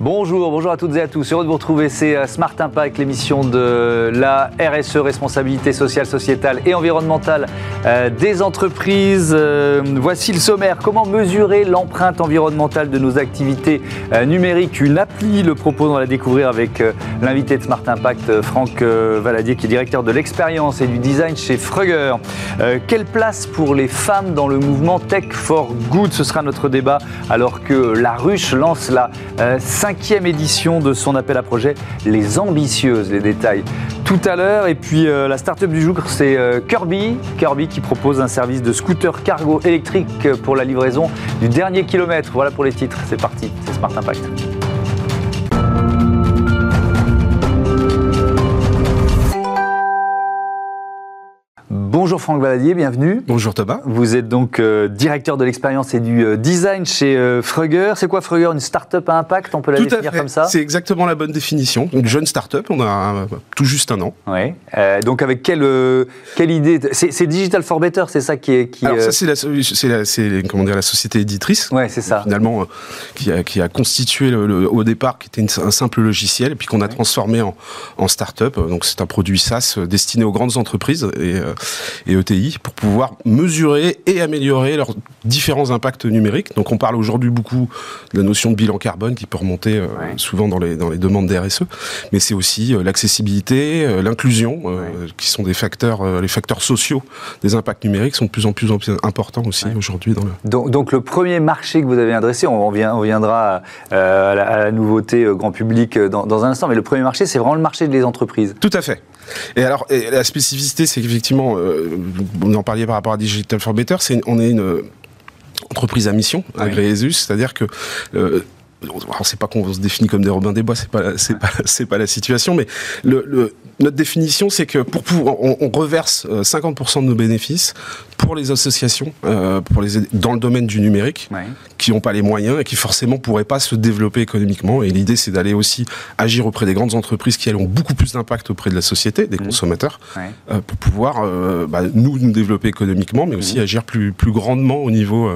Bonjour, bonjour à toutes et à tous. Heureux de vous retrouver. C'est euh, Smart Impact, l'émission de la RSE, responsabilité sociale, sociétale et environnementale euh, des entreprises. Euh, voici le sommaire. Comment mesurer l'empreinte environnementale de nos activités numériques? Une appli le propose. On va la découvrir avec l'invité de Smart Impact, Franck Valadier, qui est directeur de l'expérience et du design chez Frugger. Quelle place pour les femmes dans le mouvement Tech for Good? Ce sera notre débat alors que la ruche lance la cinquième édition de son appel à projet Les Ambitieuses. Les détails tout à l'heure. Et puis euh, la start-up du jour, c'est euh, Kirby. Kirby qui propose un service de scooter cargo électrique pour la livraison du dernier kilomètre. Voilà pour les titres. C'est parti, c'est Smart Impact. Bonjour Franck Valadier, bienvenue. Bonjour Thomas. Vous êtes donc euh, directeur de l'expérience et du euh, design chez euh, Frugger. C'est quoi Frugger Une start-up à impact On peut la définir comme ça? C'est exactement la bonne définition. Une jeune start-up, on a tout juste un an. Oui. donc avec quelle, quelle idée C'est Digital for Better, c'est ça qui est. Qui, Alors ça, c'est la, la, comment dire, la société éditrice. Oui, c'est ça. Finalement, qui, a, qui a constitué le, au départ, qui était un simple logiciel, et puis qu'on a transformé en, en start-up. Donc c'est un produit SaaS destiné aux grandes entreprises. Et et ETI pour pouvoir mesurer et améliorer leurs différents impacts numériques. Donc on parle aujourd'hui beaucoup de la notion de bilan carbone qui peut remonter euh, souvent dans les, dans les demandes des RSE, mais c'est aussi euh, l'accessibilité, euh, l'inclusion, qui sont des facteurs, les facteurs sociaux des impacts numériques sont de plus en plus importants aussi aujourd'hui. Dans le... donc, donc, le premier marché que vous avez adressé, on, reviendra à, la, nouveauté grand public dans, dans un instant, mais le premier marché, c'est vraiment le marché des entreprises. Tout à fait. Et alors, la spécificité, c'est qu'effectivement, euh, vous en parliez par rapport à Digital for Better, c'est on est une entreprise à mission, agréée c'est-à-dire que euh, alors c'est pas qu'on se définit comme des Robins des Bois, c'est pas c'est pas c'est pas la situation, mais le, notre définition c'est que pour, pour on, on, reverse 50% de nos bénéfices pour les associations, euh, pour les dans le domaine du numérique, qui n'ont pas les moyens et qui forcément pourraient pas se développer économiquement. Et l'idée, c'est d'aller aussi agir auprès des grandes entreprises qui elles, ont beaucoup plus d'impact auprès de la société, des mmh. consommateurs, euh, pour pouvoir euh, bah, nous nous développer économiquement, mais aussi mmh. agir plus plus grandement au niveau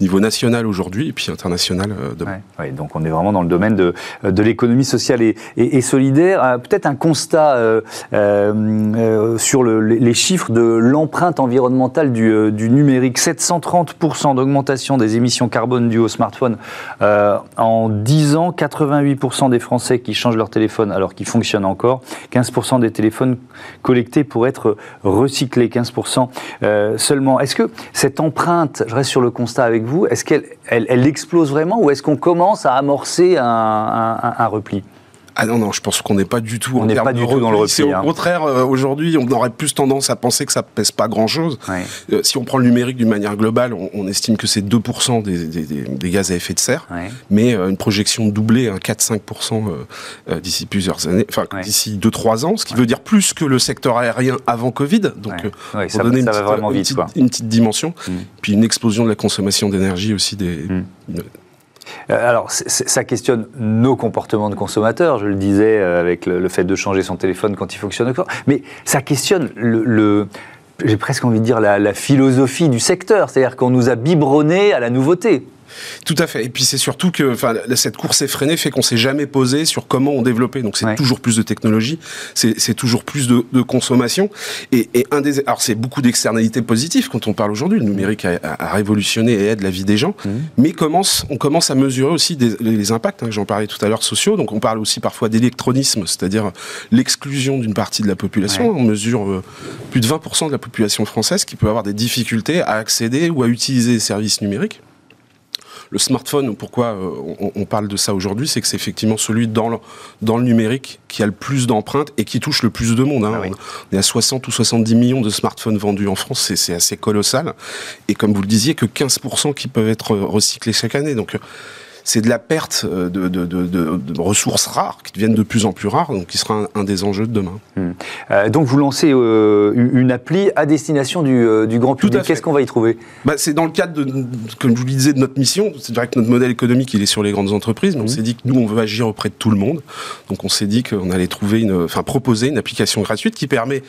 niveau national aujourd'hui et puis international demain. Donc on est vraiment dans le domaine de, de l'économie sociale et, solidaire. Peut-être un constat sur le, les chiffres de l'empreinte environnementale euh, du, numérique, 730% d'augmentation des émissions carbone dues au smartphone euh, en 10 ans, 88% des Français qui changent leur téléphone alors qu'ils fonctionnent encore, 15% des téléphones collectés pour être recyclés, 15% euh, seulement. Est-ce que cette empreinte, je reste sur le constat avec vous, est-ce qu'elle elle, explose vraiment ou est-ce qu'on commence amorcer un repli ah non, non, je pense qu'on n'est pas du tout on n'est pas du tout dans le repli. C'est au hein. contraire, euh, aujourd'hui, on aurait plus tendance à penser que ça pèse pas grand-chose. Euh, si on prend le numérique d'une manière globale, on, estime que c'est 2% des, des, des, gaz à effet de serre, mais euh, une projection doublée, à 4-5% d'ici plusieurs années, enfin d'ici 2-3 ans, ce qui veut dire plus que le secteur aérien avant Covid. Donc, ça, donner une, va petite, vraiment vite, une, petite, dimension, mm. puis une explosion de la consommation d'énergie aussi des... Mm. Alors, ça questionne nos comportements de consommateurs, je le disais, euh, avec le, fait de changer son téléphone quand il fonctionne encore, mais ça questionne le, j'ai presque envie de dire la, la philosophie du secteur, c'est-à-dire qu'on nous a biberonné à la nouveauté. Tout à fait. Et puis c'est surtout que cette course effrénée fait qu'on s'est jamais posé sur comment on développait. Donc c'est toujours plus de technologie, c'est toujours plus de, de consommation. Et, et, un des, alors c'est beaucoup d'externalités positives quand on parle aujourd'hui. Le numérique a, a, révolutionné et aide la vie des gens, mmh. mais commence, on commence à mesurer aussi des, les impacts. Hein, J'en parlais tout à l'heure sociaux. Donc on parle aussi parfois d'électronisme, c'est-à-dire l'exclusion d'une partie de la population. On mesure euh, plus de 20% de la population française qui peut avoir des difficultés à accéder ou à utiliser les services numériques le smartphone, pourquoi euh, on, parle de ça aujourd'hui, c'est que c'est effectivement celui dans le, dans le numérique qui a le plus d'empreintes et qui touche le plus de monde. Hein. Ah on est à 60 ou 70 millions de smartphones vendus en France, c'est assez colossal. Et comme vous le disiez, que 15% qui peuvent être recyclés chaque année. Donc c'est de la perte euh, de, ressources rares qui deviennent de plus en plus rares, donc qui sera un, des enjeux de demain. Hmm. Euh, donc vous lancez euh, une appli à destination du, grand public. Qu'est-ce qu'on va y trouver? Bah, C'est dans le cadre, de, comme je vous le disais, de notre mission. C'est vrai que notre modèle économique, il est sur les grandes entreprises, mais on hmm. s'est dit que nous, on veut agir auprès de tout le monde. Donc on s'est dit qu'on allait trouver une, enfin proposer une application gratuite qui permet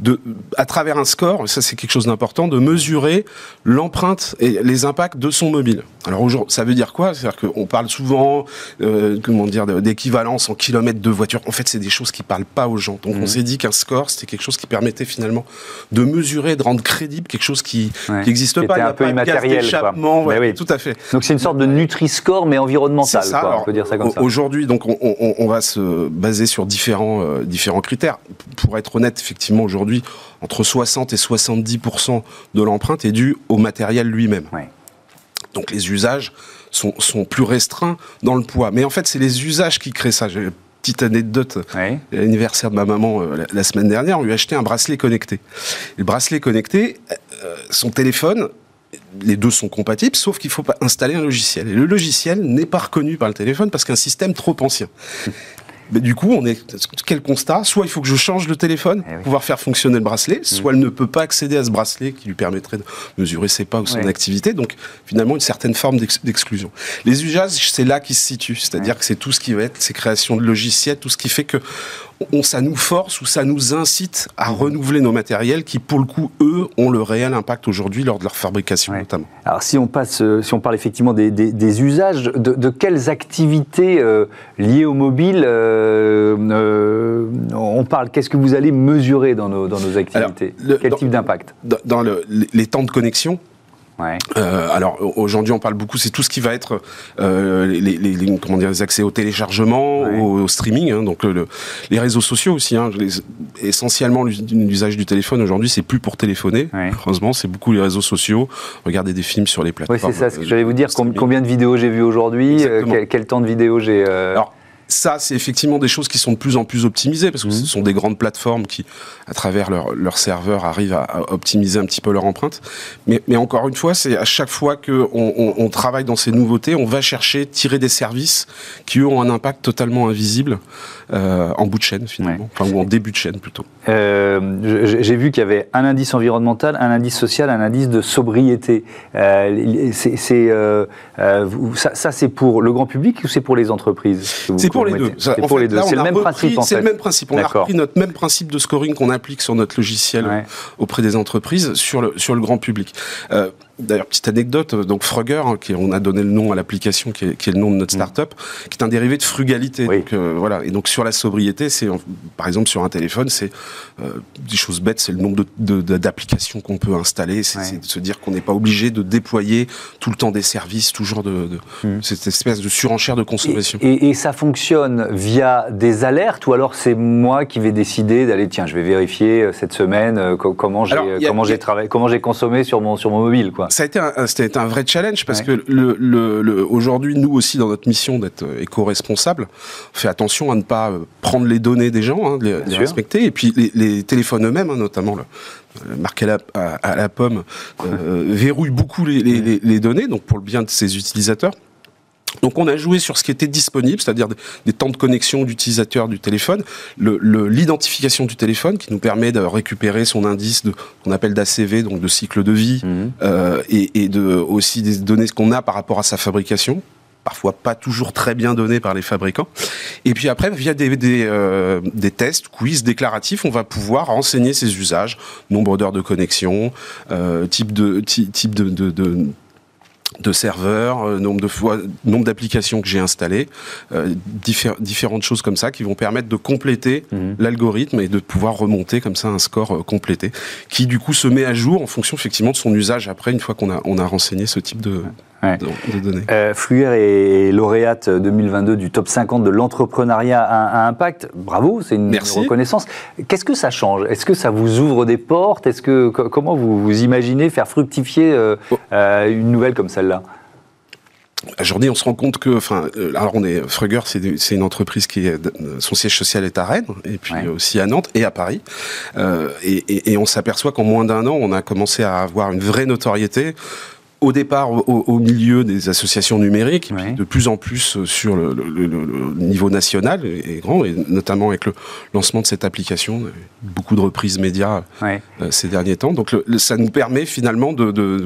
de, à travers un score, ça c'est quelque chose d'important, de mesurer l'empreinte et les impacts de son mobile. Alors aujourd'hui, ça veut dire quoi? C'est-à-dire qu'on on parle souvent, euh, comment dire, d'équivalence en kilomètres de voiture. En fait, c'est des choses qui parlent pas aux gens. Donc, on mmh. s'est dit qu'un score, c'était quelque chose qui permettait finalement de mesurer, de rendre crédible quelque chose qui n'existe pas. Il un peu immatériel. oui. Tout à fait. Donc, c'est une sorte de Nutri-Score, mais environnemental. Ça. on peut dire ça comme ça. Aujourd'hui, donc, on, on, va se baser sur différents, euh, différents critères. Pour être honnête, effectivement, aujourd'hui, entre 60 et 70% de l'empreinte est due au matériel lui-même. Donc les usages sont, plus restreints dans le poids. Mais en fait, c'est les usages qui créent ça. J'ai une petite anecdote. L'anniversaire de ma maman euh, la, semaine dernière, on lui a acheté un bracelet connecté. le bracelet connecté, euh, son téléphone, les deux sont compatibles, sauf qu'il faut pas installer un logiciel. Et le logiciel n'est pas reconnu par le téléphone parce qu'un système trop ancien. Mais du coup, on est quel constat? Soit il faut que je change le téléphone eh pour pouvoir faire fonctionner le bracelet, mm. soit elle ne peut pas accéder à ce bracelet qui lui permettrait de mesurer ses pas ou son activité. Donc finalement, une certaine forme d'exclusion. Les usages, c'est là qu'ils se situent, c'est-à-dire que c'est tout ce qui va être ces créations de logiciels, tout ce qui fait que on, ça nous force ou ça nous incite à renouveler nos matériels qui, pour le coup, eux, ont le réel impact aujourd'hui lors de leur fabrication notamment. Alors si on passe, euh, si on parle effectivement des, usages, de, quelles activités euh, liées au mobile euh, on parle Qu'est-ce que vous allez mesurer dans nos, activités? Quel type d'impact? Dans, les temps de connexion, euh, alors aujourd'hui on parle beaucoup, c'est tout ce qui va être euh, les, comment dire, les accès au téléchargement, au, streaming, hein, donc les réseaux sociaux aussi. Hein, essentiellement l'usage du téléphone aujourd'hui c'est plus pour téléphoner. Heureusement c'est beaucoup les réseaux sociaux, regarder des films sur les plateformes. Oui c'est ça, ce que j'allais vous dire. Combien de vidéos j'ai vu aujourd'hui euh, quel, temps de vidéo j'ai ça, c'est effectivement des choses qui sont de plus en plus optimisées parce que ce mhm. sont des grandes plateformes qui, à travers leur, leur serveur, arrivent à, optimiser un petit peu leur empreinte. Mais, mais encore une fois, c'est à chaque fois qu'on on, on, travaille dans ces nouveautés, on va chercher, tirer des services qui, eux, ont un impact totalement invisible euh, en bout de chaîne, finalement, enfin, ou en début de chaîne plutôt. Euh, J'ai vu qu'il y avait un indice environnemental, un indice social, un indice de sobriété. Euh, c'est ça, ça c'est pour le grand public ou c'est pour les entreprises pour les deux. C'est pour les deux. C'est le même principe. C'est le même principe. On a repris notre même principe de scoring qu'on applique sur notre logiciel auprès des entreprises sur le sur le grand public. D'ailleurs, petite anecdote, donc Frugger, hein, qui, on a donné le nom à l'application, qui, est, le nom de notre mm. startup, qui est un dérivé de frugalité. Donc, euh, voilà. Et donc sur la sobriété, c'est par exemple sur un téléphone, c'est euh, des choses bêtes, c'est le nombre d'applications qu'on peut installer, c'est de se dire qu'on n'est pas obligé de déployer tout le temps des services, toujours de, mm. cette espèce de surenchère de consommation. Et, et, ça fonctionne via des alertes, ou alors c'est moi qui vais décider d'aller, tiens, je vais vérifier euh, cette semaine comment j'ai comment j'ai travaillé, comment j'ai consommé sur mon sur mon mobile, quoi. Ça a été un, c'était un vrai challenge parce que le, le, aujourd'hui, nous aussi, dans notre mission d'être euh, éco-responsable, on fait attention à ne pas euh, prendre les données des gens, hein, de les, respecter, et puis les, téléphones eux-mêmes, hein, notamment le, euh, marqué à la, à, la pomme, euh, verrouille beaucoup les, les, les, données, donc pour le bien de ses utilisateurs. Donc on a joué sur ce qui était disponible, c'est-à-dire des, temps de connexion d'utilisateur du téléphone, l'identification du téléphone qui nous permet de récupérer son indice qu'on appelle d'ACV, donc de cycle de vie, mhm. euh, et, de aussi des données qu'on a par rapport à sa fabrication parfois pas toujours très bien données par les fabricants. Et puis après, via des, des, euh, des tests, quiz déclaratifs, on va pouvoir renseigner ses usages, nombre d'heures de connexion, euh, type de type de, de, de de serveurs, euh, nombre de fois, nombre d'applications que j'ai installées, euh, différentes choses comme ça qui vont permettre de compléter mhm. l'algorithme et de pouvoir remonter comme ça un score euh, complété, qui du coup se met à jour en fonction effectivement de son usage après une fois qu'on a on a renseigné ce type de, de, données. Euh, est lauréate 2022 du top 50 de l'entrepreneuriat à, impact. Bravo, c'est une reconnaissance. Qu'est-ce que ça change? Est-ce que ça vous ouvre des portes? Est-ce que comment vous, vous imaginez faire fructifier euh, oh. euh, une nouvelle comme celle-là? Aujourd'hui, on se rend compte que, enfin, alors on est Frugger, c'est une entreprise qui est son siège social est à Rennes et puis aussi à Nantes et à Paris, euh, et, et, et, on s'aperçoit qu'en moins d'un an, on a commencé à avoir une vraie notoriété au départ au, milieu des associations numériques, et puis de plus en plus euh, sur le, niveau national et, grand, et notamment avec le lancement de cette application, beaucoup de reprises médias euh, ces derniers temps. Donc ça nous permet finalement de,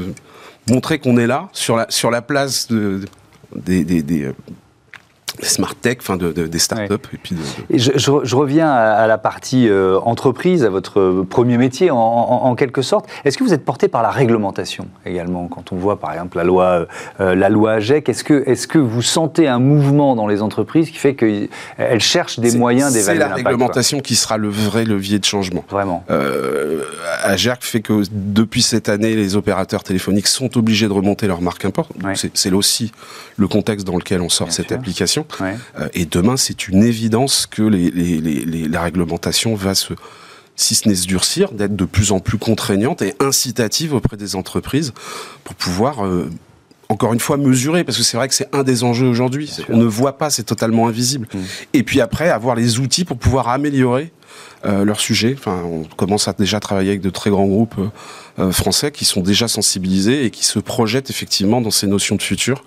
montrer qu'on est là sur la, sur la place de, des, des, smart tech, enfin de, des startups. Et puis je, reviens à, la partie euh, entreprise, à votre premier métier en, quelque sorte. Est-ce que vous êtes porté par la réglementation également quand on voit par exemple la loi, euh, euh, la loi AGEC? Est-ce que, est que vous sentez un mouvement dans les entreprises qui fait qu'elles cherchent des moyens d'évaluer C'est la réglementation qui sera le vrai levier de changement. Vraiment. AGEC fait que depuis cette année, les opérateurs téléphoniques sont obligés de remonter leur marque import. C'est aussi le contexte dans lequel on sort cette application. Euh, et demain, c'est une évidence que la réglementation va se si ce n'est se durcir, d'être de plus en plus contraignante et incitative auprès des entreprises pour pouvoir euh, encore une fois mesurer, parce que c'est vrai que c'est un des enjeux aujourd'hui. On ne voit pas, c'est totalement invisible. Mmh. Et puis après, avoir les outils pour pouvoir améliorer euh, leur sujet. Enfin, on commence à déjà travailler avec de très grands groupes euh, euh, français qui sont déjà sensibilisés et qui se projettent effectivement dans ces notions de futur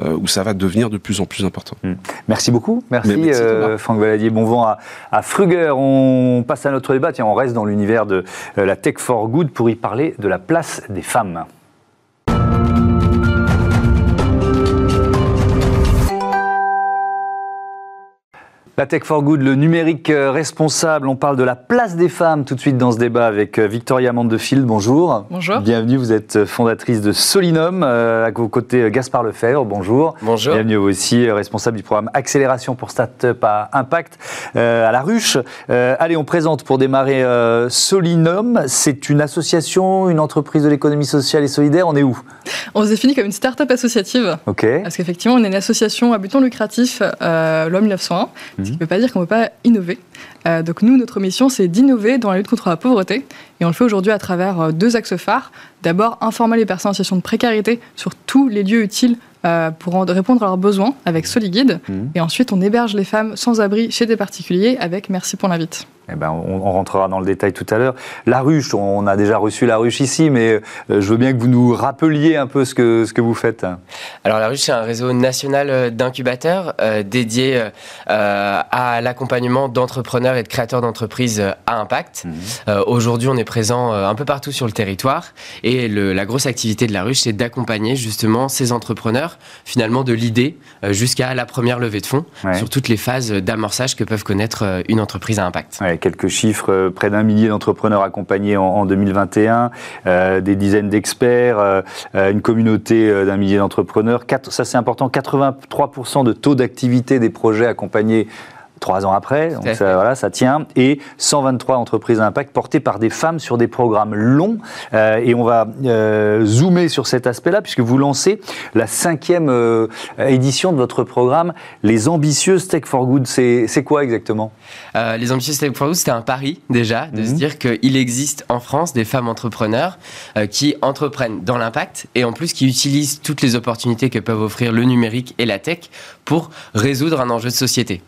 où ça va devenir de plus en plus important. Hmm. Merci beaucoup. Merci, Franck Valadier. Bon vent à, à, Fruger. On passe à notre débat. Tiens, on reste dans l'univers de la Tech for Good pour y parler de la place des femmes. La Tech for Good, le numérique euh, responsable. On parle de la place des femmes tout de suite dans ce débat avec euh, Victoria Mandefield. Bonjour. Bonjour. Bienvenue. Vous êtes euh, fondatrice de Solinum. À vos côtés, Gaspard Lefebvre. Bonjour. Bonjour. Bienvenue aussi, responsable du programme Accélération pour Startup à Impact à La Ruche. allez, on présente pour démarrer Solinum. C'est une association, une entreprise de l'économie sociale et solidaire. On est où? On se définit comme une start-up associative. OK. Parce qu'effectivement, on est une association à but non lucratif, loi 1901. Ce qui ne veut pas dire qu'on ne peut pas innover. Euh, donc nous, notre mission, c'est d'innover dans la lutte contre la pauvreté. Et on le fait aujourd'hui à travers euh, deux axes phares. D'abord, informer les personnes en situation de précarité sur tous les lieux utiles euh, pour répondre à leurs besoins avec SoliGuide. Mmh. Et ensuite, on héberge les femmes sans abri chez des particuliers avec Merci pour l'invite. Eh ben, on, rentrera dans le détail tout à l'heure. La ruche, on a déjà reçu la ruche ici, mais euh, je veux bien que vous nous rappeliez un peu ce que, ce que vous faites. Alors la ruche, c'est un réseau national euh, d'incubateurs euh, dédié à l'accompagnement d'entrepreneurs et de créateurs d'entreprises à impact. Mmh. Aujourd'hui, on est présent un peu partout sur le territoire et la grosse activité de la ruche, c'est d'accompagner justement ces entrepreneurs, finalement de l'idée jusqu'à la première levée de fonds, sur toutes les phases d'amorçage que peuvent connaître une entreprise à impact quelques chiffres, euh, près d'un millier d'entrepreneurs accompagnés en, 2021, euh, des dizaines d'experts, euh, une communauté d'un millier d'entrepreneurs. Ça c'est important, 83% de taux d'activité des projets accompagnés trois ans après, donc ça, voilà, ça tient, et 123 entreprises à impact portées par des femmes sur des programmes longs. Euh, et on va euh, zoomer sur cet aspect-là, puisque vous lancez la cinquième euh, édition de votre programme, Les Ambitieuses Tech for Good. C'est quoi exactement? Les Ambitieuses Tech for Good, c'était un pari déjà, de se mhm. dire qu'il existe en France des femmes entrepreneurs qui entreprennent dans l'impact et en plus qui utilisent toutes les opportunités que peuvent offrir le numérique et la tech pour résoudre un enjeu de société.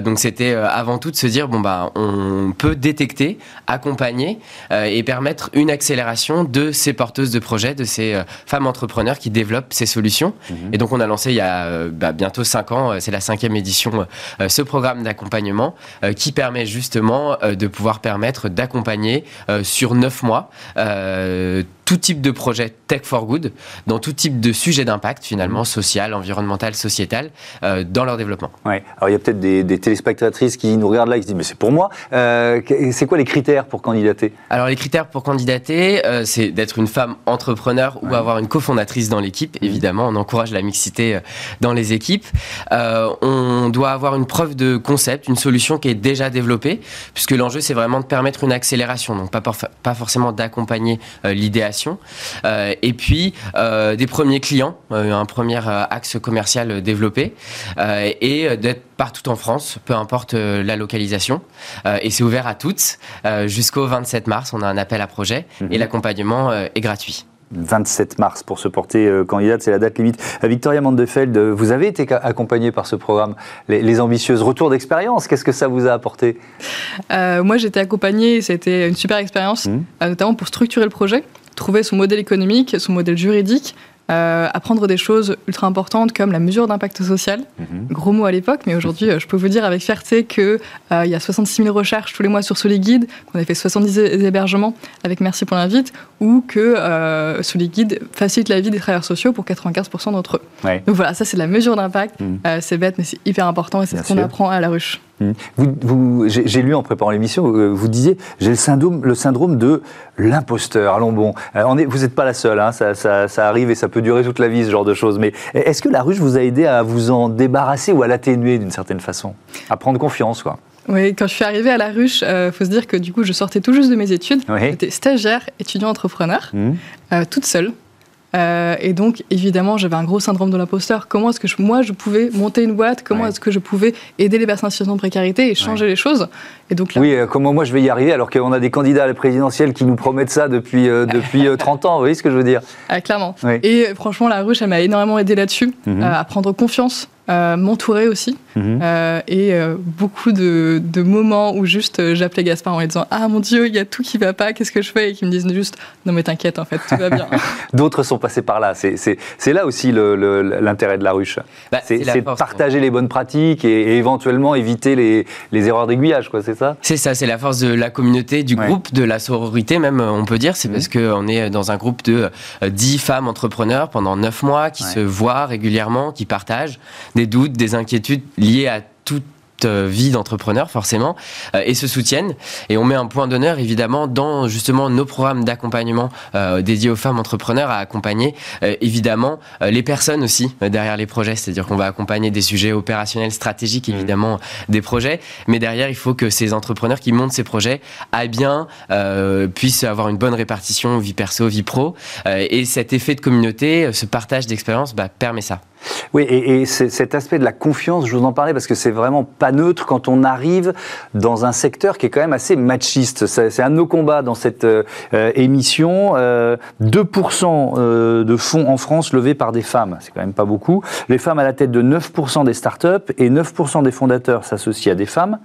donc donc c'était euh, avant tout de se dire bon bah on peut détecter, accompagner euh, et permettre une accélération de ces porteuses de projets, de ces euh, femmes entrepreneurs qui développent ces solutions. Mhm. Et donc on a lancé il y a bah, bientôt cinq ans, c'est la cinquième édition, ce programme d'accompagnement qui permet justement de pouvoir permettre d'accompagner sur neuf mois tout type de projet tech for good, dans tout type de sujet d'impact finalement, mhm. social, environnemental, sociétal, euh, dans leur développement. Ouais. Alors il y a peut-être des, des, téléspectatrices qui nous regardent là et qui se disent mais c'est pour moi. Euh, c'est quoi les critères pour candidater? Alors les critères pour candidater, euh, c'est d'être une femme entrepreneur ou avoir une cofondatrice dans l'équipe. Mhm. Évidemment, on encourage la mixité dans les équipes. On doit avoir une preuve de concept, une solution qui est déjà développée, puisque l'enjeu c'est vraiment de permettre une accélération, donc pas, pas forcément d'accompagner l'idéation euh, et puis euh, des premiers clients, euh, un premier axe commercial développé, et d'être partout en France, peu importe la localisation. et c'est ouvert à toutes. Jusqu'au 27 mars, on a un appel à projet et mhm. l'accompagnement est gratuit. 27 mars pour se porter candidate, c'est la date limite. Victoria Mandefeld, vous avez été accompagnée par ce programme, les, ambitieuses. Retour d'expérience, qu'est-ce que ça vous a apporté? Moi, j'étais accompagnée, c'était une super expérience, mhm. notamment pour structurer le projet trouver son modèle économique, son modèle juridique, euh, apprendre des choses ultra importantes comme la mesure d'impact social. Mhm. Gros mot à l'époque, mais aujourd'hui, euh, je peux vous dire avec fierté qu'il il y a 66 000 recherches tous les mois sur Soliguide, qu'on a fait 70 hébergements avec Merci pour l'invite, ou que euh, Soliguide facilite la vie des travailleurs sociaux pour 95% d'entre eux. Ouais. Donc voilà, ça c'est la mesure d'impact. Mhm. Euh, c'est bête, mais c'est hyper important et c'est ce qu'on apprend à la ruche. Mhm. Vous, vous- j'ai lu en préparant l'émission, euh, vous disiez, j'ai le syndrome, le syndrome de l'imposteur. Allons bon, euh, on est, vous n'êtes pas la seule, hein, ça, ça- ça arrive et ça peut durer toute la vie, ce genre de choses. Mais est-ce que la ruche vous a aidé à vous en débarrasser ou à l'atténuer d'une certaine façon? À prendre confiance, quoi. Oui, quand je suis arrivée à la ruche, il faut se dire que du coup, je sortais tout juste de mes études. Oui. J'étais stagiaire, étudiant entrepreneur, euh, toute seule. Euh, et donc, évidemment, j'avais un gros syndrome de l'imposteur. Comment est-ce que je- moi, je pouvais monter une boîte? Comment Ouais. est-ce que je pouvais aider les personnes en situation de précarité et changer les choses? Et donc là, Oui, euh, comment moi je vais y arriver alors qu'on a des candidats à la présidentielle qui nous promettent ça depuis, euh, depuis euh, 30 ans, vous voyez ce que je veux dire? Ah, clairement. Oui. Et franchement, la ruche, elle m'a énormément aidé là-dessus, Mhm. à prendre confiance, euh, m'entourer aussi. Mhm. Euh, et euh, beaucoup de, de moments où juste euh, j'appelais Gaspard en lui disant Ah mon Dieu, il y a tout qui va pas, qu'est-ce que je fais? Et qui me disent juste Non, mais t'inquiète, en fait, tout va bien. D'autres sont passés par là. C'est- C'est c'est là aussi le- le- l'intérêt de la ruche. Bah, c'est de force, partager les bonnes pratiques et, et éventuellement éviter les, les erreurs d'aiguillage, quoi, c'est ça? C'est ça, c'est la force de la communauté, du Ouais. groupe, de la sororité même, on peut dire. C'est Mhm. parce qu'on est dans un groupe de euh, 10 femmes entrepreneurs pendant 9 mois qui Ouais. se voient régulièrement, qui partagent des doutes, des inquiétudes liées à toute euh, vie d'entrepreneur forcément euh, et se soutiennent. Et on met un point d'honneur évidemment dans justement nos programmes d'accompagnement euh, dédiés aux femmes entrepreneurs à accompagner euh, évidemment les personnes aussi derrière les projets. C'est-à-dire qu'on va accompagner des sujets opérationnels stratégiques évidemment des projets. Mais derrière il faut que ces entrepreneurs qui montent ces projets aillent bien puissent avoir une bonne répartition vie perso vie pro et cet effet de communauté ce partage d'expérience bah, permet ça Oui, et, cet aspect de la confiance, je vous en parlais parce que c'est vraiment pas neutre quand on arrive dans un secteur qui est quand même assez machiste. C'est un de nos combats dans cette euh, émission. Euh, 2% euh, de fonds en France levés par des femmes, c'est quand même pas beaucoup. Les femmes à la tête de 9% des startups et 9% des fondateurs s'associent à des femmes,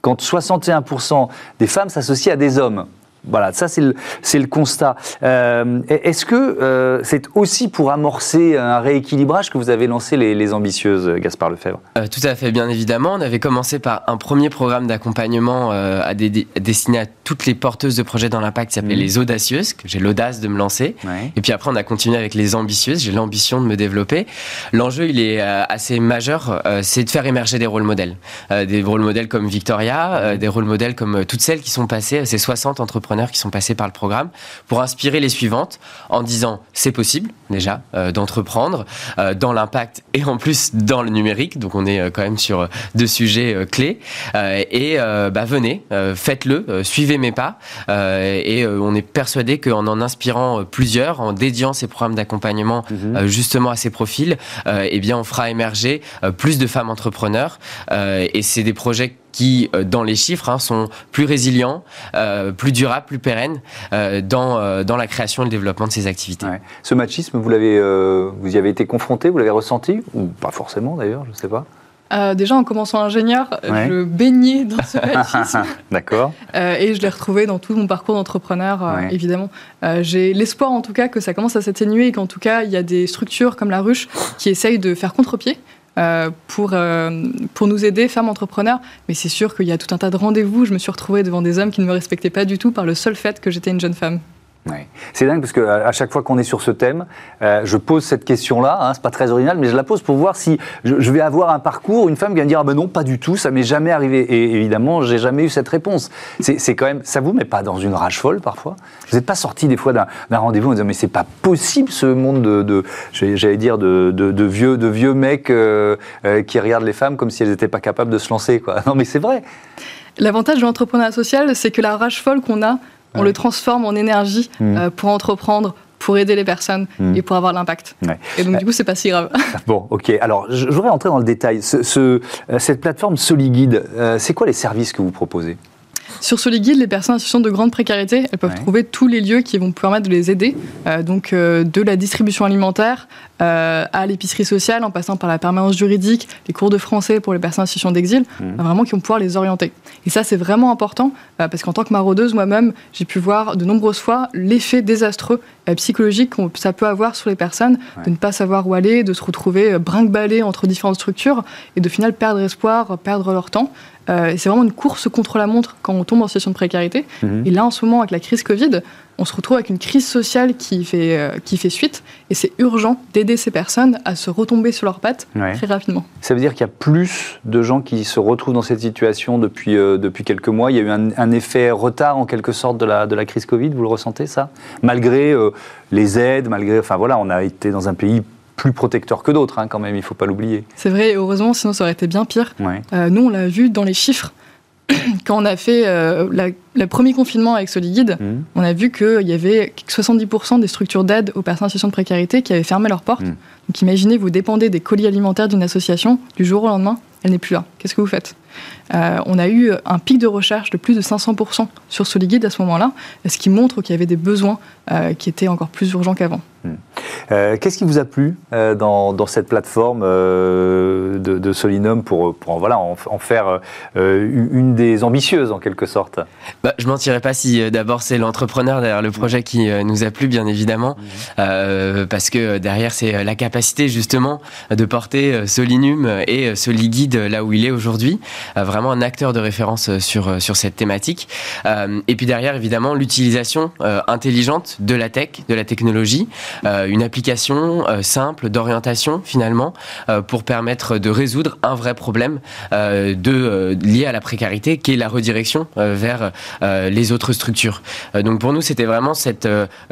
quand 61% des femmes s'associent à des hommes. Voilà, ça c'est le, constat. Euh, Est-ce que euh, c'est aussi pour amorcer un rééquilibrage que vous avez lancé les, les ambitieuses, Gaspard Lefebvre? Euh, tout à fait, bien évidemment. On avait commencé par un premier programme d'accompagnement à destiné à toutes les porteuses de projets dans l'impact qui s'appelait Mhm. les audacieuses, que j'ai l'audace de me lancer. Et puis après, on a continué avec les ambitieuses. J'ai l'ambition de me développer. L'enjeu, il est assez majeur. c'est de faire émerger des rôles modèles. Des rôles modèles comme Victoria, des rôles modèles comme toutes celles qui sont passées, ces 60 entrepreneurs qui sont passés par le programme, pour inspirer les suivantes en disant c'est possible, déjà, euh, d'entreprendre euh, dans l'impact et en plus dans le numérique. Donc on est euh, quand même sur deux sujets clés. Et bah, venez, faites-le, suivez mes pas. Et on est persuadé qu'en en inspirant plusieurs, en dédiant ces programmes d'accompagnement Mhm. justement à ces profils, eh bien on fera émerger plus de femmes entrepreneurs. Et c'est des projets qui, euh, dans les chiffres, hein, sont plus résilients, euh, plus durables, plus pérennes euh, dans, euh, dans la création et le développement de ces activités. Ouais. Ce machisme, vous, l'avez, euh, vous y avez été confronté, vous l'avez ressenti Ou pas forcément d'ailleurs, je ne sais pas. Euh, déjà, en commençant ingénieur, Ouais. je baignais dans ce machisme. D'accord. Euh, et je l'ai retrouvé dans tout mon parcours d'entrepreneur, euh, Ouais. évidemment. Euh, J'ai l'espoir, en tout cas, que ça commence à s'atténuer et qu'en tout cas, il y a des structures comme la ruche qui essayent de faire contre-pied. Euh, pour, euh, pour nous aider, femmes entrepreneurs. Mais c'est sûr qu'il y a tout un tas de rendez-vous. Je me suis retrouvée devant des hommes qui ne me respectaient pas du tout par le seul fait que j'étais une jeune femme. C'est dingue parce que à à chaque fois qu'on est sur ce thème, euh, je pose cette question-là. Hein, c'est pas très original, mais je la pose pour voir si je, vais avoir un parcours, une femme qui va me dire ah ben non, pas du tout, ça m'est jamais arrivé. Et évidemment, j'ai jamais eu cette réponse. C'est quand même, ça vous met pas dans une rage folle parfois? Vous n'êtes pas sorti des fois d'un rendez-vous en disant mais c'est pas possible ce monde de, j'allais dire de, vieux de vieux mecs euh, euh, qui regardent les femmes comme si elles n'étaient pas capables de se lancer quoi. Non mais c'est vrai. L'avantage de l'entrepreneuriat social, c'est que la rage folle qu'on a, on Ouais. le transforme en énergie Mhm. euh, pour entreprendre, pour aider les personnes Mhm. et pour avoir l'impact. Ouais. Et donc, du coup, c'est pas si grave. Bon, ok. Alors, je, je voudrais entrer dans le détail. Ce, ce- euh, cette plateforme SoliGuide, euh, c'est quoi les services que vous proposez? Sur Soliguide, les personnes en situation de grande précarité, elles peuvent trouver tous les lieux qui vont permettre de les aider. Euh, donc, euh, de la distribution alimentaire euh, à l'épicerie sociale, en passant par la permanence juridique, les cours de français pour les personnes en situation d'exil, mmh. vraiment qui vont pouvoir les orienter. Et ça, c'est vraiment important parce qu'en tant que maraudeuse, moi-même, j'ai pu voir de nombreuses fois l'effet désastreux psychologique que ça peut avoir sur les personnes de ne pas savoir où aller, de se retrouver brinque-ballé entre différentes structures et de final perdre espoir, perdre leur temps. Euh, c'est vraiment une course contre la montre quand on tombe en situation de précarité. Mhm. Et là, en ce moment, avec la crise Covid, on se retrouve avec une crise sociale qui fait, euh, qui fait suite. Et c'est urgent d'aider ces personnes à se retomber sur leurs pattes très rapidement. Ça veut dire qu'il y a plus de gens qui se retrouvent dans cette situation depuis, euh, depuis quelques mois. Il y a eu un, effet retard, en quelque sorte, de la, de la crise Covid. Vous le ressentez, ça? Malgré les aides, malgré. Enfin voilà, on a été dans un pays plus protecteur que d'autres, hein, quand même, il ne faut pas l'oublier. C'est vrai, heureusement, sinon ça aurait été bien pire. Euh, nous, on l'a vu dans les chiffres. Quand on a fait euh, le premier confinement avec Soliguide, mmh. on a vu qu'il y avait 70% des structures d'aide aux personnes en situation de précarité qui avaient fermé leurs portes. Mmh. Donc imaginez, vous dépendez des colis alimentaires d'une association, du jour au lendemain, elle n'est plus là. Qu'est-ce que vous faites? Euh, On a eu un pic de recherche de plus de 500% sur Soliguide à ce moment-là, ce qui montre qu'il y avait des besoins qui étaient encore plus urgents qu'avant. Mmh. Euh, qu'est-ce qui vous a plu euh, dans, cette plateforme euh, de, Solinum pour, voilà, en, faire une des ambitieuses en quelque sorte? Bah, Je mentirais pas si d'abord c'est l'entrepreneur derrière le projet qui nous a plu bien évidemment. Mmh. parce que derrière c'est la capacité justement de porter Solinum et Soliguide là où il est aujourd'hui. Vraiment un acteur de référence sur, sur cette thématique. Et puis derrière évidemment l'utilisation intelligente de la tech, de la technologie. Une application euh, simple d'orientation finalement euh, pour permettre de résoudre un vrai problème euh, de, lié à la précarité qui est la redirection vers les autres structures. donc pour nous, c'était vraiment cette,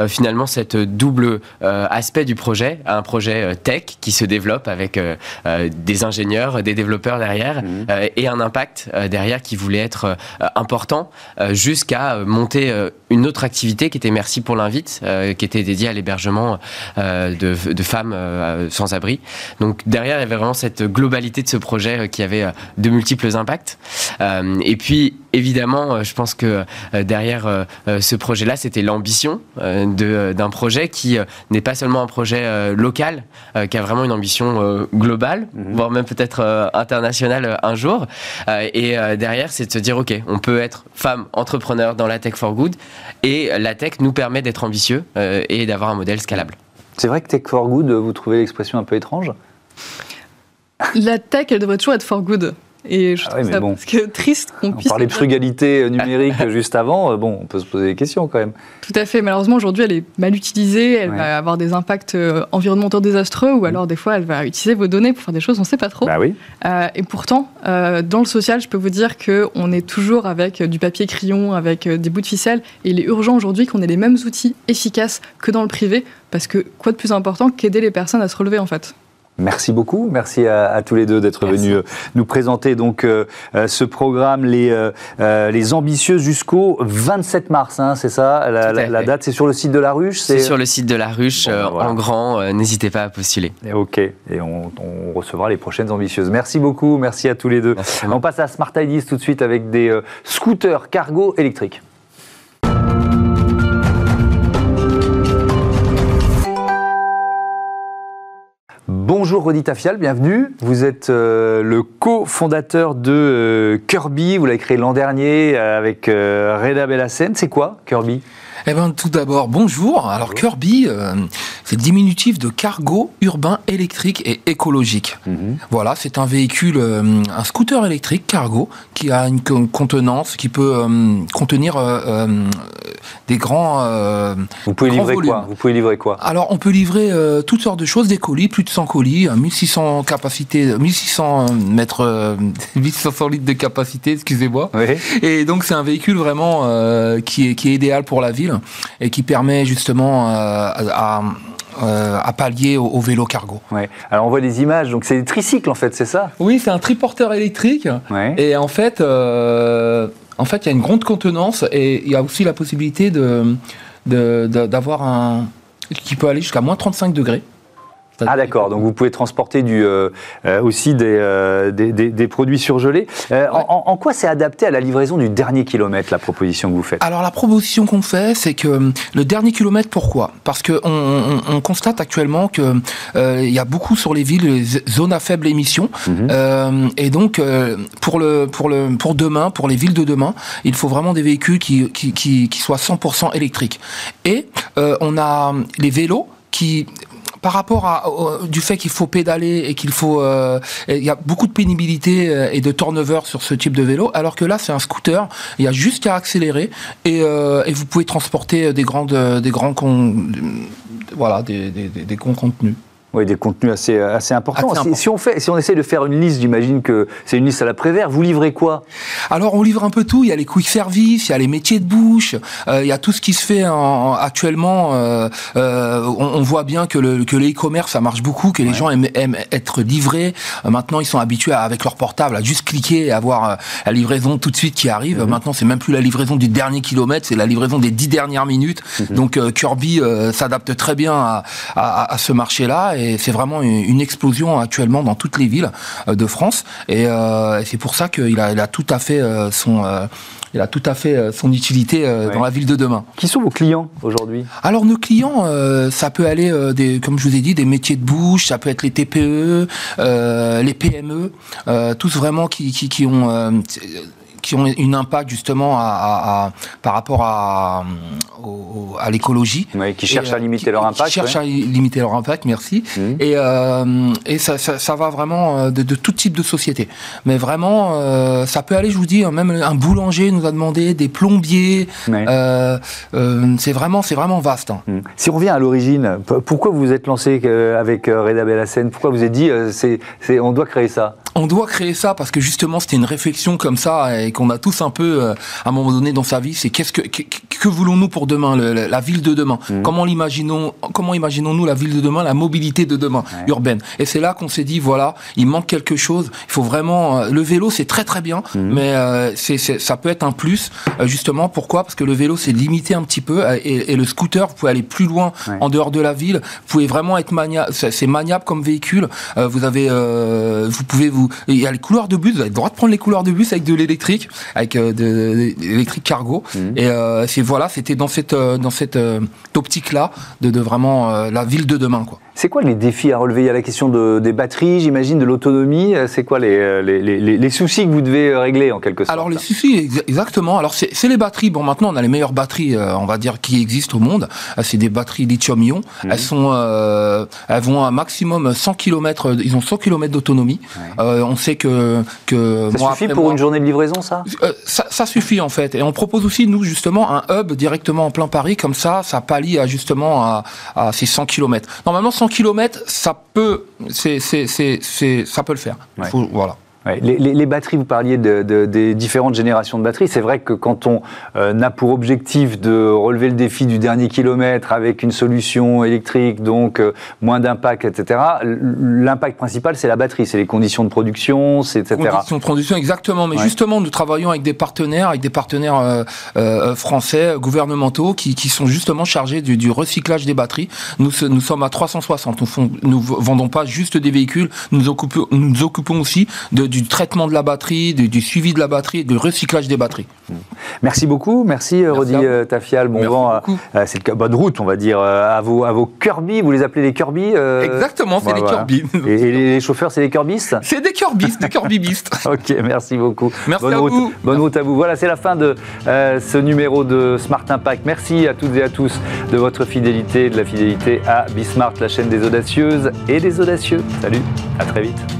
finalement cette double aspect du projet, un projet tech qui se développe avec des ingénieurs, des développeurs derrière mmh. et un impact derrière qui voulait être important jusqu'à monter une autre activité qui était Merci pour l'invite, qui était dédiée à l'hébergement euh, de, femmes euh, sans abri. Donc derrière, il y avait vraiment cette globalité de ce projet euh, qui avait de multiples impacts. et puis, évidemment, je pense que derrière ce projet-là, c'était l'ambition d'un projet qui n'est pas seulement un projet local, qui a vraiment une ambition globale, mhm. voire même peut-être internationale un jour. et derrière, c'est de se dire, OK, on peut être femme entrepreneur dans la tech for good, et la tech nous permet d'être ambitieux et d'avoir un modèle scalable. C'est vrai que Tech for Good, vous trouvez l'expression un peu étrange? La tech, elle devrait toujours être for good. Et je ah trouve ça parce que triste qu'on puisse. On parlait de frugalité euh, numérique juste avant. Euh, bon, on peut se poser des questions quand même. Tout à fait. Malheureusement, aujourd'hui, elle est mal utilisée. Elle va avoir des impacts euh, environnementaux désastreux, ou alors des fois, elle va utiliser vos données pour faire des choses on ne sait pas trop. Bah oui. et pourtant, dans le social, je peux vous dire qu'on est toujours avec du papier crayon, avec des bouts de ficelle. Et il est urgent aujourd'hui qu'on ait les mêmes outils efficaces que dans le privé, parce que quoi de plus important qu'aider les personnes à se relever en fait. Merci beaucoup, merci à, tous les deux d'être venus euh, nous présenter donc euh, euh, ce programme les les ambitieux jusqu'au 27 mars, hein, c'est ça la, date, c'est sur le site de la Ruche. C'est sur le site de la Ruche ben en grand. N'hésitez pas à postuler. ok, et on, recevra les prochaines ambitieuses. Merci beaucoup, merci à tous les deux. on passe à Smart Ideas tout de suite avec des scooters cargo électriques. Bonjour Rodi Tafial, bienvenue. Vous êtes euh, le cofondateur de euh, Kirby, vous l'avez créé l'an dernier euh, avec Reda Bellassène. C'est quoi Kirby? Eh bien, tout d'abord, bonjour. Alors, Kirby, euh, c'est le diminutif de cargo urbain électrique et écologique. Mhm. Voilà, c'est un véhicule, euh, un scooter électrique cargo qui a une contenance, qui peut euh, contenir des grands. Vous pouvez livrer quoi? Vous pouvez livrer quoi? Alors, on peut livrer toutes sortes de choses, des colis, plus de 100 colis, 1600 capacités, 1600 mètres, 1500 litres de capacité, excusez-moi. Et donc, c'est un véhicule vraiment qui est qui est idéal pour la ville et qui permet justement euh, euh, à, pallier au, vélo cargo. Ouais. Alors on voit des images, donc c'est des tricycles en fait, c'est ça? Oui, c'est un triporteur électrique. Et en fait, euh, en fait, il y a une grande contenance et il y a aussi la possibilité de d'avoir un qui peut aller jusqu'à moins 35 degrés. Ah d'accord, donc vous pouvez transporter du, aussi des, des, produits surgelés. En, quoi c'est adapté à la livraison du dernier kilomètre, la proposition que vous faites? Alors la proposition qu'on fait, c'est que le dernier kilomètre, pourquoi? Parce qu'on on, constate actuellement qu'il il y a beaucoup sur les villes, les zones à faible émission. Mhm. et donc, pour, le, pour, le, pour demain, pour les villes de demain, il faut vraiment des véhicules qui, qui, qui, qui soient 100% électriques. Et euh, on a les vélos qui par rapport à, du fait qu'il faut pédaler et qu'il faut, euh, il y a beaucoup de pénibilité euh, et de turnover sur ce type de vélo, alors que là c'est un scooter, il y a juste qu'à accélérer et, et, vous pouvez transporter des grandes, des grands, con, voilà, des, des, des contenus. Oui, des contenus assez, assez importants. si, on fait, si on essaie de faire une liste, j'imagine que c'est une liste à la Prévert, vous livrez quoi? Alors, on livre un peu tout. Il y a les quick service, il y a les métiers de bouche, euh, il y a tout ce qui se fait en, actuellement. Euh, euh, on, voit bien que le que l'e-commerce, ça marche beaucoup, que les gens aiment, aiment, être livrés. Euh, maintenant, ils sont habitués à, avec leur portable à juste cliquer et avoir euh, la livraison tout de suite qui arrive. Mhm. Maintenant, c'est même plus la livraison du dernier kilomètre, c'est la livraison des dix dernières minutes. Mhm. Donc, Kirby s'adapte très bien à, à, à ce marché-là et c'est vraiment une, explosion actuellement dans toutes les villes euh, de France. Et euh, c'est pour ça qu'il a, il a tout à fait euh, son il a tout à fait son utilité dans la ville de demain. Qui sont vos clients aujourd'hui? Alors nos clients, ça peut aller des, comme je vous ai dit, des métiers de bouche, ça peut être les TPE, les PME, tous vraiment qui, qui, qui ont qui ont une impact justement à, par rapport à, à l'écologie. qui cherchent à limiter leur impact. Qui cherchent à limiter leur impact, merci. Mmh. Et, euh, et ça, ça, va vraiment euh, de, tout type de société. Mais vraiment, euh, ça peut aller, je vous dis, hein, même un boulanger nous a demandé, des plombiers. c'est vraiment, c'est vraiment vaste. Hein. Mmh. Si on revient à l'origine, pourquoi vous vous êtes lancé avec Reda Bellassène? Pourquoi vous êtes dit, c'est, on doit créer ça? On doit créer ça parce que justement c'était une réflexion comme ça et qu'on a tous un peu euh, à un moment donné dans sa vie. C'est qu'est-ce que que, voulons-nous pour demain, la ville de demain? Mmh. Comment l'imaginons Comment imaginons-nous la ville de demain, la mobilité de demain urbaine? Et c'est là qu'on s'est dit voilà, il manque quelque chose. Il faut vraiment euh, le vélo, c'est très très bien, mmh. mais euh, c'est, ça peut être un plus justement. Pourquoi? Parce que le vélo c'est limité un petit peu et, le scooter, vous pouvez aller plus loin en dehors de la ville. Vous pouvez vraiment être maniable, c'est maniable comme véhicule. vous avez, vous pouvez vous il y a les couloirs de bus, vous avez le droit de prendre les couloirs de bus avec de l'électrique, avec euh, de, l'électrique cargo. Mhm. Et euh, c'est voilà, c'était dans cette euh, dans cette optique là de, de vraiment la ville de demain quoi. C'est quoi les défis à relever? Il y a la question de, des batteries, j'imagine, de l'autonomie. C'est quoi les, les, les, les, soucis que vous devez régler en quelque sorte? Alors les soucis, exactement. Alors c'est les batteries. Bon, maintenant on a les meilleures batteries, on va dire, qui existent au monde. C'est des batteries lithium-ion. Mhm. Elles sont, elles vont à un maximum 100 km. Ils ont 100 km d'autonomie. Euh, on sait que, que ça suffit pour une journée de livraison, euh, ça, ça, suffit en fait. Et on propose aussi nous justement un hub directement en plein Paris, comme ça, ça pallie à, justement à, à ces 100 km. Normalement, 100 km, ça peut, c'est, c'est, c'est, ça peut le faire. voilà. Les, batteries, vous parliez de, des différentes générations de batteries. C'est vrai que quand on euh, a pour objectif de relever le défi du dernier kilomètre avec une solution électrique, donc euh, moins d'impact, etc., l'impact principal, c'est la batterie, c'est les conditions de production, c'est etc. Conditions de production, exactement. Mais justement, nous travaillons avec des partenaires, avec des partenaires euh, français, gouvernementaux, qui, qui, sont justement chargés du, du, recyclage des batteries. Nous, nous sommes à 360. Nous ne vendons pas juste des véhicules, nous occupons, nous occupons aussi de du traitement de la batterie, du, suivi de la batterie, du recyclage des batteries. Merci beaucoup, merci, euh, Rodi euh, Tafial. Bon vent, c'est le bonne route, on va dire, euh, à vos, à vos Kirby, vous les appelez les Kirby Exactement, c'est les Kirby. Et, les chauffeurs, c'est les Kirbystes C'est des Kirbystes, des Kirbybistes. ok, merci beaucoup. Merci bonne à route, vous. Bonne route à vous. Voilà, c'est la fin de ce numéro de Smart Impact. Merci à toutes et à tous de votre fidélité, de la fidélité à Bismart, la chaîne des audacieuses et des audacieux. Salut, à très vite.